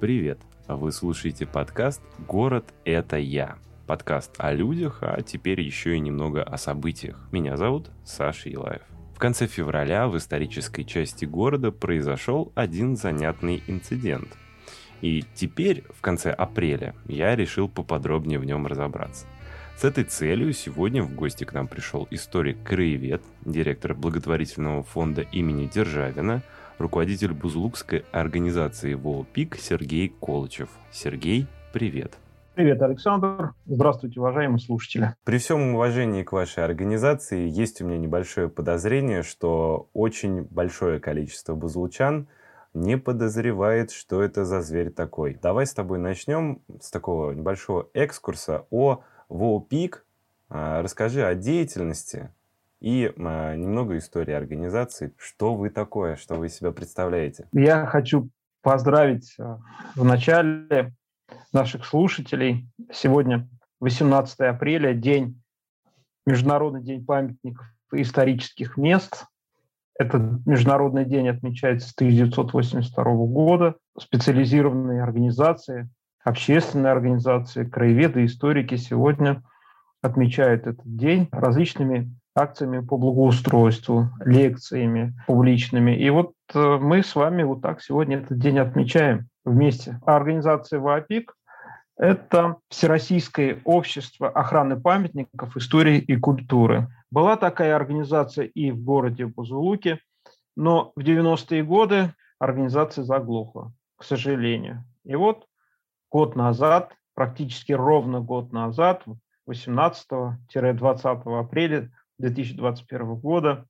Привет! Вы слушаете подкаст «Город – это я». Подкаст о людях, а теперь еще и немного о событиях. Меня зовут Саша Елаев. В конце февраля в исторической части города произошел один занятный инцидент. И теперь, в конце апреля, я решил поподробнее в нем разобраться. С этой целью сегодня в гости к нам пришел историк-краевед, директор благотворительного фонда имени Державина – руководитель Бузулукской организации ВОПИК Сергей Колычев. Сергей, привет. Привет, Александр. Здравствуйте, уважаемые слушатели. При всем уважении к вашей организации есть у меня небольшое подозрение, что очень большое количество бузулчан не подозревает, что это за зверь такой. Давай с тобой начнем с такого небольшого экскурса о ВОПИК. А, расскажи о деятельности и э, немного истории организации. Что вы такое, что вы себя представляете? Я хочу поздравить э, в начале наших слушателей. Сегодня 18 апреля, день, Международный день памятников и исторических мест. Этот международный день отмечается с 1982 года. Специализированные организации, общественные организации, краеведы, историки сегодня отмечают этот день различными акциями по благоустройству, лекциями публичными. И вот э, мы с вами вот так сегодня этот день отмечаем вместе. А организация ВАПИК – это Всероссийское общество охраны памятников истории и культуры. Была такая организация и в городе Бузулуке, но в 90-е годы организация заглохла, к сожалению. И вот год назад, практически ровно год назад, 18-20 апреля 2021 года.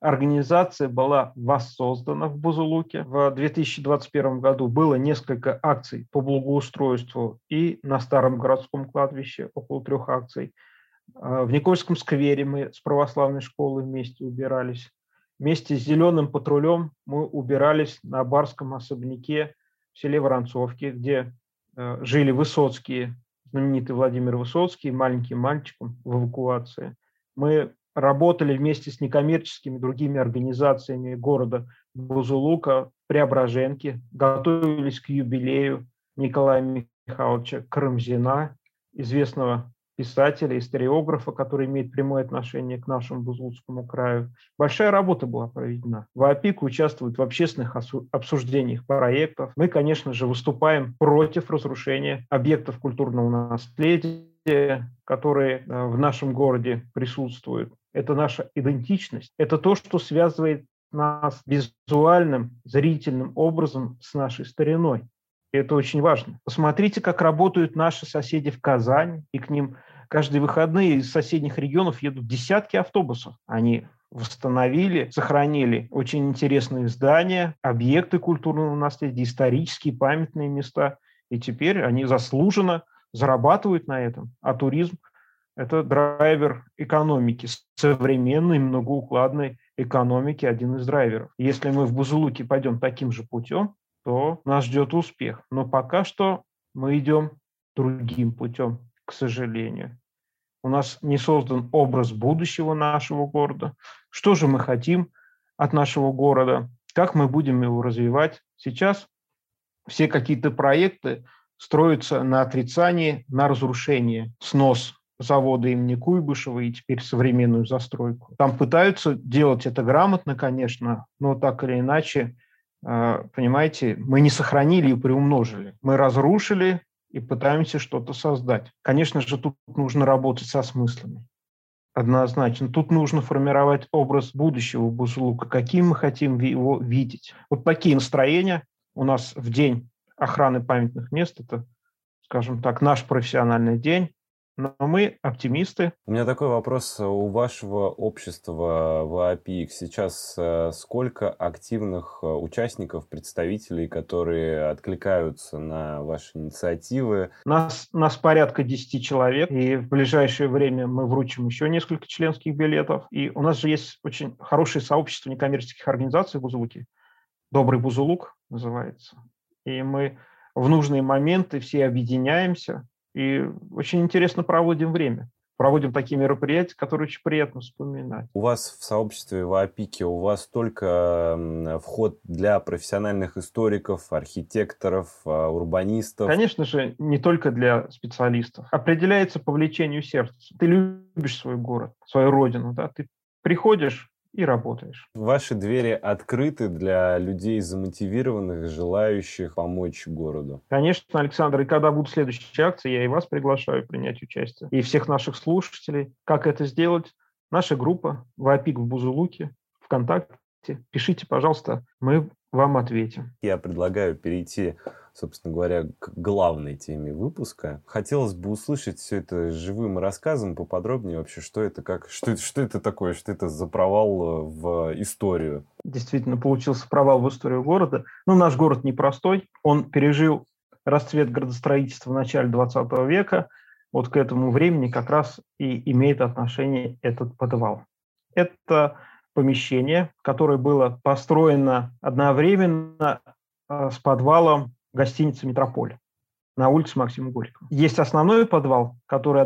Организация была воссоздана в Бузулуке. В 2021 году было несколько акций по благоустройству и на Старом городском кладбище, около трех акций. А, в Никольском сквере мы с православной школой вместе убирались. Вместе с зеленым патрулем мы убирались на барском особняке в селе Воронцовке, где э, жили Высоцкие, знаменитый Владимир Высоцкий, маленьким мальчиком в эвакуации. Мы работали вместе с некоммерческими другими организациями города Бузулука в Преображенке, готовились к юбилею Николая Михайловича Крымзина, известного писателя, историографа, который имеет прямое отношение к нашему Бузулукскому краю. Большая работа была проведена. ВАПИК участвует в общественных обсуждениях проектов. Мы, конечно же, выступаем против разрушения объектов культурного наследия, которые э, в нашем городе присутствуют. Это наша идентичность. Это то, что связывает нас визуальным, зрительным образом с нашей стариной. И это очень важно. Посмотрите, как работают наши соседи в Казани, и к ним каждые выходные из соседних регионов едут десятки автобусов. Они восстановили, сохранили очень интересные здания, объекты культурного наследия, исторические памятные места. И теперь они заслуженно зарабатывают на этом, а туризм – это драйвер экономики, современной многоукладной экономики, один из драйверов. Если мы в Бузулуке пойдем таким же путем, то нас ждет успех. Но пока что мы идем другим путем, к сожалению. У нас не создан образ будущего нашего города. Что же мы хотим от нашего города? Как мы будем его развивать? Сейчас все какие-то проекты строится на отрицании, на разрушении, снос завода имени Куйбышева и теперь современную застройку. Там пытаются делать это грамотно, конечно, но так или иначе, а, понимаете, мы не сохранили и приумножили. Мы разрушили и пытаемся что-то создать. Конечно же, тут нужно работать со смыслами. Однозначно. Тут нужно формировать образ будущего Бузулука, каким мы хотим его видеть. Вот такие настроения у нас в день охраны памятных мест. Это, скажем так, наш профессиональный день. Но мы оптимисты. У меня такой вопрос. У вашего общества в АПИК сейчас э, сколько активных э, участников, представителей, которые откликаются на ваши инициативы? Нас, нас порядка 10 человек, и в ближайшее время мы вручим еще несколько членских билетов. И у нас же есть очень хорошее сообщество некоммерческих организаций в Бузулуке. «Добрый Бузулук» называется и мы в нужные моменты все объединяемся и очень интересно проводим время. проводим такие мероприятия, которые очень приятно вспоминать. У вас в сообществе в АПИКе у вас только вход для профессиональных историков, архитекторов, а, урбанистов? Конечно же, не только для специалистов. Определяется по влечению сердца. Ты любишь свой город, свою родину, да, ты приходишь и работаешь. Ваши двери открыты для людей замотивированных, желающих помочь городу. Конечно, Александр, и когда будут следующие акции, я и вас приглашаю принять участие, и всех наших слушателей. Как это сделать? Наша группа «Вапик в Бузулуке» ВКонтакте. Пишите, пожалуйста, мы вам ответим. Я предлагаю перейти собственно говоря, к главной теме выпуска. Хотелось бы услышать все это живым рассказом поподробнее вообще, что это, как, что что это такое, что это за провал э, в историю. Действительно, получился провал в историю города. Ну, наш город непростой. Он пережил расцвет градостроительства в начале 20 века. Вот к этому времени как раз и имеет отношение этот подвал. Это помещение, которое было построено одновременно э, с подвалом гостиница «Метрополь» на улице Максима Горького. Есть основной подвал, который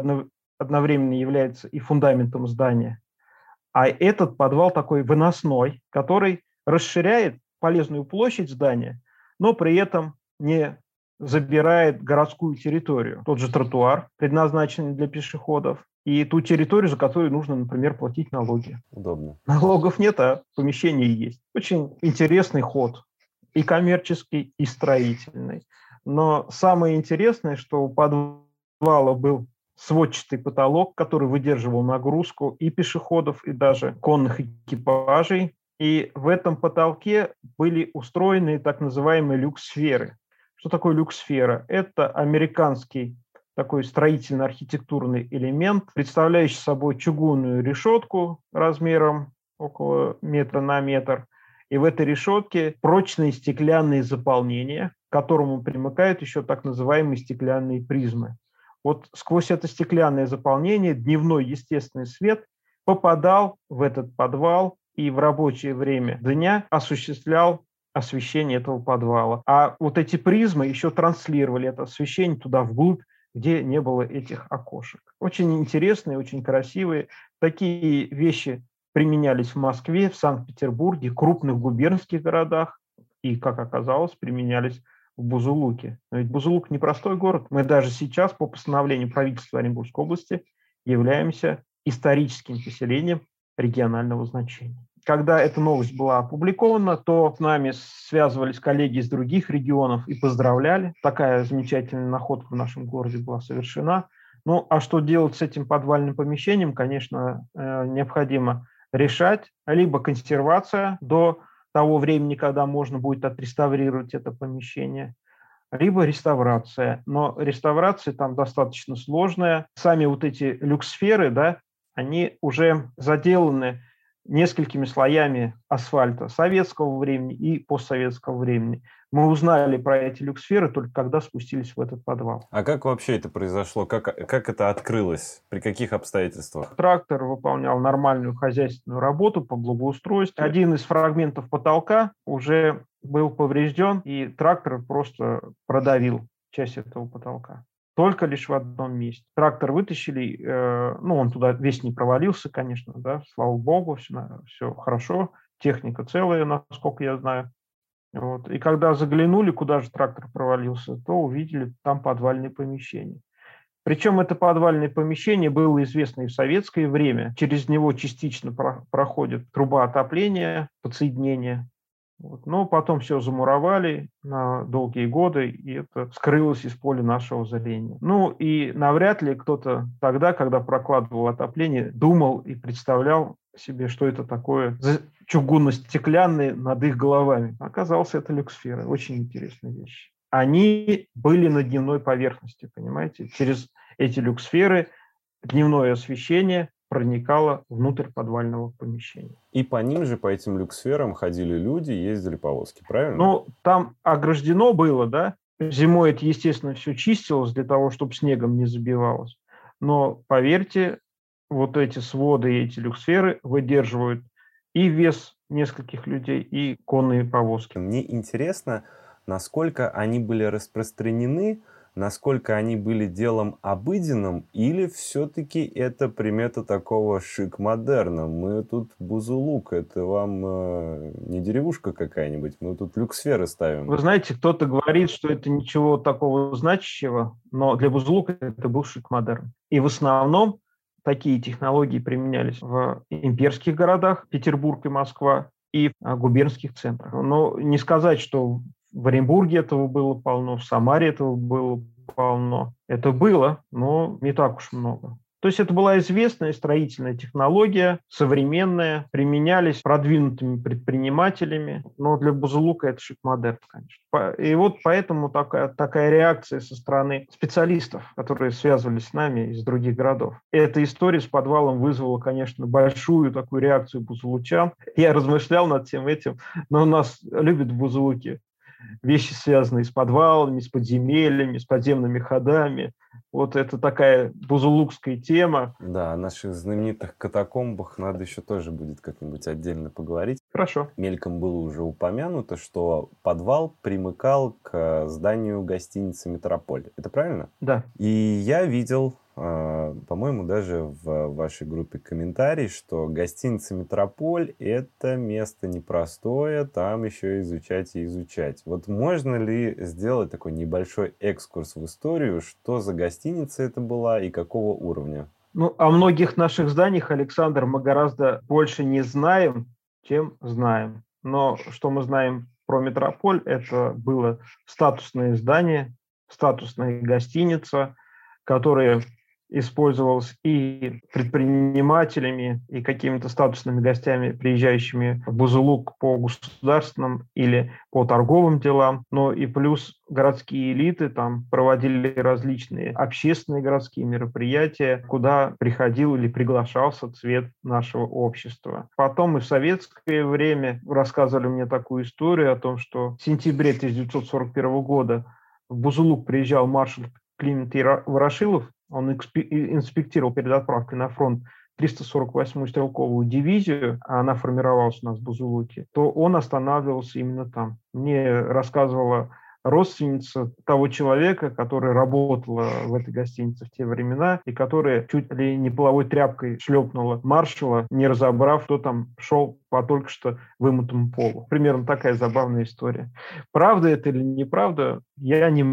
одновременно является и фундаментом здания, а этот подвал такой выносной, который расширяет полезную площадь здания, но при этом не забирает городскую территорию. Тот же тротуар, предназначенный для пешеходов, и ту территорию, за которую нужно, например, платить налоги. Удобно. Налогов нет, а помещение есть. Очень интересный ход и коммерческий, и строительный. Но самое интересное, что у подвала был сводчатый потолок, который выдерживал нагрузку и пешеходов, и даже конных экипажей. И в этом потолке были устроены так называемые люксферы. Что такое люксфера? Это американский такой строительно-архитектурный элемент, представляющий собой чугунную решетку размером около метра на метр, и в этой решетке прочные стеклянные заполнения, к которому примыкают еще так называемые стеклянные призмы. Вот сквозь это стеклянное заполнение дневной естественный свет попадал в этот подвал и в рабочее время дня осуществлял освещение этого подвала. А вот эти призмы еще транслировали это освещение туда вглубь, где не было этих окошек. Очень интересные, очень красивые. Такие вещи применялись в Москве, в Санкт-Петербурге, крупных губернских городах и, как оказалось, применялись в Бузулуке. Но ведь Бузулук непростой город. Мы даже сейчас по постановлению правительства Оренбургской области являемся историческим поселением регионального значения. Когда эта новость была опубликована, то с нами связывались коллеги из других регионов и поздравляли. Такая замечательная находка в нашем городе была совершена. Ну, а что делать с этим подвальным помещением, конечно, э, необходимо решать либо консервация до того времени, когда можно будет отреставрировать это помещение, либо реставрация. Но реставрация там достаточно сложная. Сами вот эти люксферы, да, они уже заделаны несколькими слоями асфальта советского времени и постсоветского времени. Мы узнали про эти люксферы только когда спустились в этот подвал. А как вообще это произошло? Как, как это открылось? При каких обстоятельствах? Трактор выполнял нормальную хозяйственную работу по благоустройству. Один из фрагментов потолка уже был поврежден, и трактор просто продавил часть этого потолка только лишь в одном месте. Трактор вытащили, э, ну, он туда весь не провалился, конечно, да, слава богу, все, все хорошо, техника целая, насколько я знаю. Вот. И когда заглянули, куда же трактор провалился, то увидели там подвальное помещение. Причем это подвальное помещение было известно и в советское время. Через него частично проходит труба отопления, подсоединения вот. Но потом все замуровали на долгие годы, и это скрылось из поля нашего зрения. Ну и навряд ли кто-то тогда, когда прокладывал отопление, думал и представлял себе, что это такое чугунно-стеклянные над их головами. Оказалось, это люксфера. Очень интересная вещь. Они были на дневной поверхности, понимаете? Через эти люксферы дневное освещение проникала внутрь подвального помещения. И по ним же, по этим люксферам ходили люди, ездили повозки, правильно? Ну, там ограждено было, да. Зимой это, естественно, все чистилось для того, чтобы снегом не забивалось. Но, поверьте, вот эти своды и эти люксферы выдерживают и вес нескольких людей, и конные повозки. Мне интересно, насколько они были распространены насколько они были делом обыденным, или все-таки это примета такого шик-модерна? Мы тут Бузулук, это вам э, не деревушка какая-нибудь, мы тут люксферы ставим. Вы знаете, кто-то говорит, что это ничего такого значащего, но для Бузулука это был шик-модерн. И в основном такие технологии применялись в имперских городах, Петербург и Москва, и в губернских центрах. Но не сказать, что в Оренбурге этого было полно, в Самаре этого было полно. Это было, но не так уж много. То есть это была известная строительная технология, современная, применялись продвинутыми предпринимателями, но для Бузулука это шик-модерн, конечно. И вот поэтому такая, такая реакция со стороны специалистов, которые связывались с нами из других городов. Эта история с подвалом вызвала, конечно, большую такую реакцию бузулучан. Я размышлял над всем этим, но нас любят бузулуки вещи, связанные с подвалами, с подземельями, с подземными ходами. Вот это такая бузулукская тема. Да, о наших знаменитых катакомбах надо еще тоже будет как-нибудь отдельно поговорить. Хорошо. Мельком было уже упомянуто, что подвал примыкал к зданию гостиницы «Метрополь». Это правильно? Да. И я видел по-моему, даже в вашей группе комментарий, что гостиница «Метрополь» — это место непростое, там еще изучать и изучать. Вот можно ли сделать такой небольшой экскурс в историю, что за гостиница это была и какого уровня? Ну, о многих наших зданиях, Александр, мы гораздо больше не знаем, чем знаем. Но что мы знаем про «Метрополь», это было статусное здание, статусная гостиница, которая использовалась и предпринимателями, и какими-то статусными гостями, приезжающими в Бузулук по государственным или по торговым делам, но и плюс городские элиты там проводили различные общественные городские мероприятия, куда приходил или приглашался цвет нашего общества. Потом и в советское время рассказывали мне такую историю о том, что в сентябре 1941 года в Бузулук приезжал маршал Климент Ворошилов, он инспектировал перед отправкой на фронт 348-ю стрелковую дивизию, а она формировалась у нас в Бузулуке, то он останавливался именно там. Мне рассказывала родственница того человека, который работала в этой гостинице в те времена и которая чуть ли не половой тряпкой шлепнула маршала, не разобрав, кто там шел по только что вымытому полу. Примерно такая забавная история. Правда это или неправда, я не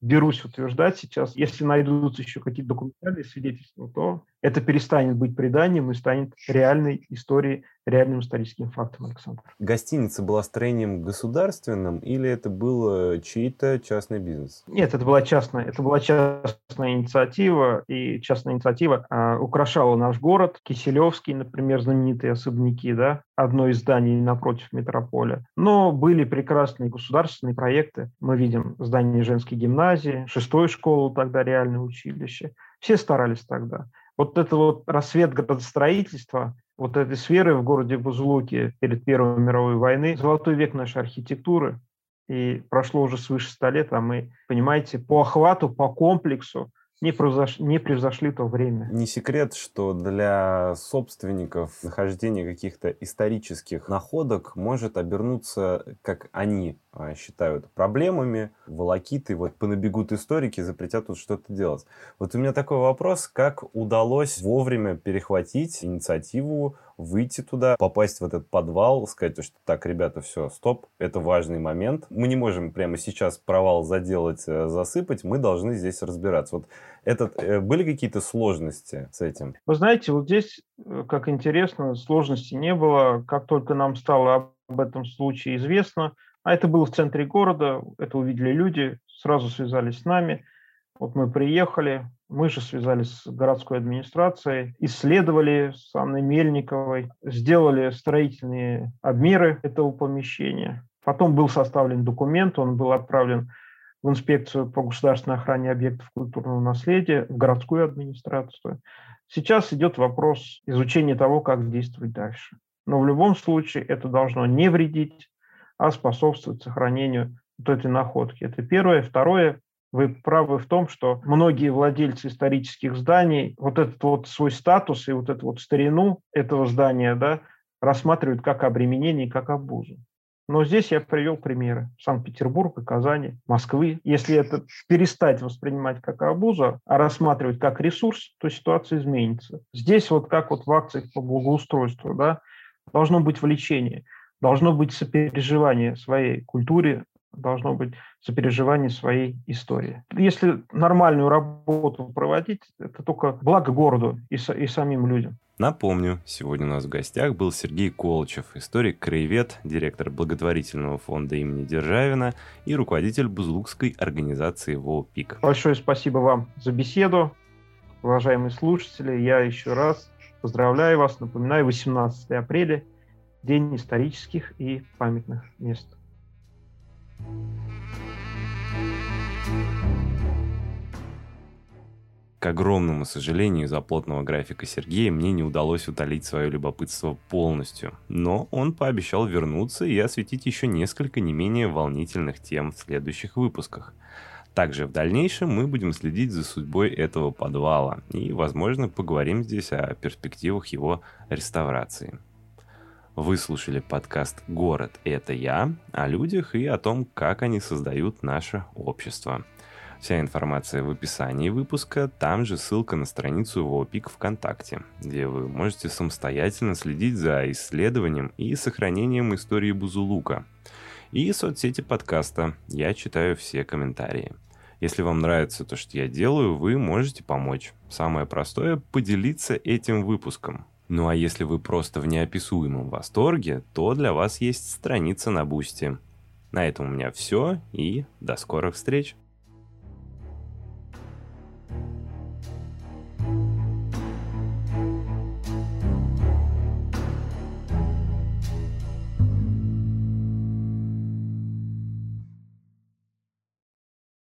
берусь утверждать сейчас. Если найдутся еще какие-то документальные свидетельства, то это перестанет быть преданием и станет реальной историей, реальным историческим фактом, Александр. Гостиница была строением государственным или это был чей-то частный бизнес? Нет, это была частная, это была частная инициатива, и частная инициатива э, украшала наш город. Киселевский, например, знаменитые особняки, да, одно из зданий напротив метрополя. Но были прекрасные государственные проекты. Мы видим здание женской гимназии, шестой школы тогда реальное училище. Все старались тогда. Вот это вот рассвет градостроительства, вот этой сферы в городе Бузулуке перед Первой мировой войной, золотой век нашей архитектуры, и прошло уже свыше ста лет, а мы, понимаете, по охвату, по комплексу не, превзош... не превзошли то время. Не секрет, что для собственников нахождение каких-то исторических находок может обернуться, как они считают, проблемами, волокиты, вот понабегут историки, запретят тут что-то делать. Вот у меня такой вопрос, как удалось вовремя перехватить инициативу выйти туда, попасть в этот подвал, сказать, что так, ребята, все, стоп, это важный момент. Мы не можем прямо сейчас провал заделать, э, засыпать, мы должны здесь разбираться. Вот этот, э, были какие-то сложности с этим? Вы знаете, вот здесь, э, как интересно, сложностей не было. Как только нам стало об этом случае известно, а это было в центре города, это увидели люди, сразу связались с нами. Вот мы приехали, мы же связались с городской администрацией, исследовали с Анной Мельниковой, сделали строительные обмеры этого помещения. Потом был составлен документ, он был отправлен в инспекцию по государственной охране объектов культурного наследия, в городскую администрацию. Сейчас идет вопрос изучения того, как действовать дальше. Но в любом случае это должно не вредить, а способствовать сохранению вот этой находки. Это первое. Второе, вы правы в том, что многие владельцы исторических зданий вот этот вот свой статус и вот эту вот старину этого здания да, рассматривают как обременение, как обузу. Но здесь я привел примеры Санкт-Петербурга, Казани, Москвы. Если это перестать воспринимать как обузу, а рассматривать как ресурс, то ситуация изменится. Здесь вот как вот в акциях по благоустройству, да, должно быть влечение, должно быть сопереживание своей культуре, должно быть сопереживание своей истории. Если нормальную работу проводить, это только благо городу и, и самим людям. Напомню, сегодня у нас в гостях был Сергей Колчев, историк-краевед, директор благотворительного фонда имени Державина и руководитель Бузлукской организации ВОПИК. Большое спасибо вам за беседу, уважаемые слушатели. Я еще раз поздравляю вас. Напоминаю, 18 апреля – День исторических и памятных мест. К огромному сожалению, из-за плотного графика Сергея мне не удалось утолить свое любопытство полностью, но он пообещал вернуться и осветить еще несколько не менее волнительных тем в следующих выпусках. Также в дальнейшем мы будем следить за судьбой этого подвала и, возможно, поговорим здесь о перспективах его реставрации. Вы слушали подкаст «Город – это я» о людях и о том, как они создают наше общество. Вся информация в описании выпуска, там же ссылка на страницу ВОПИК ВКонтакте, где вы можете самостоятельно следить за исследованием и сохранением истории Бузулука. И соцсети подкаста, я читаю все комментарии. Если вам нравится то, что я делаю, вы можете помочь. Самое простое – поделиться этим выпуском. Ну а если вы просто в неописуемом восторге, то для вас есть страница на Бусти. На этом у меня все и до скорых встреч!